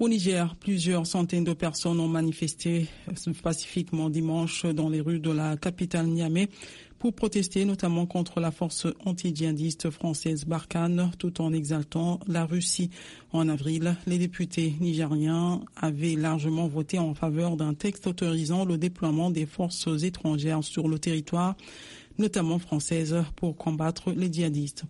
Au Niger, plusieurs centaines de personnes ont manifesté euh, pacifiquement dimanche dans les rues de la capitale Niamey pour protester notamment contre la force anti-djihadiste française Barkhane tout en exaltant la Russie. En avril, les députés nigériens avaient largement voté en faveur d'un texte autorisant le déploiement des forces étrangères sur le territoire, notamment françaises, pour combattre les djihadistes.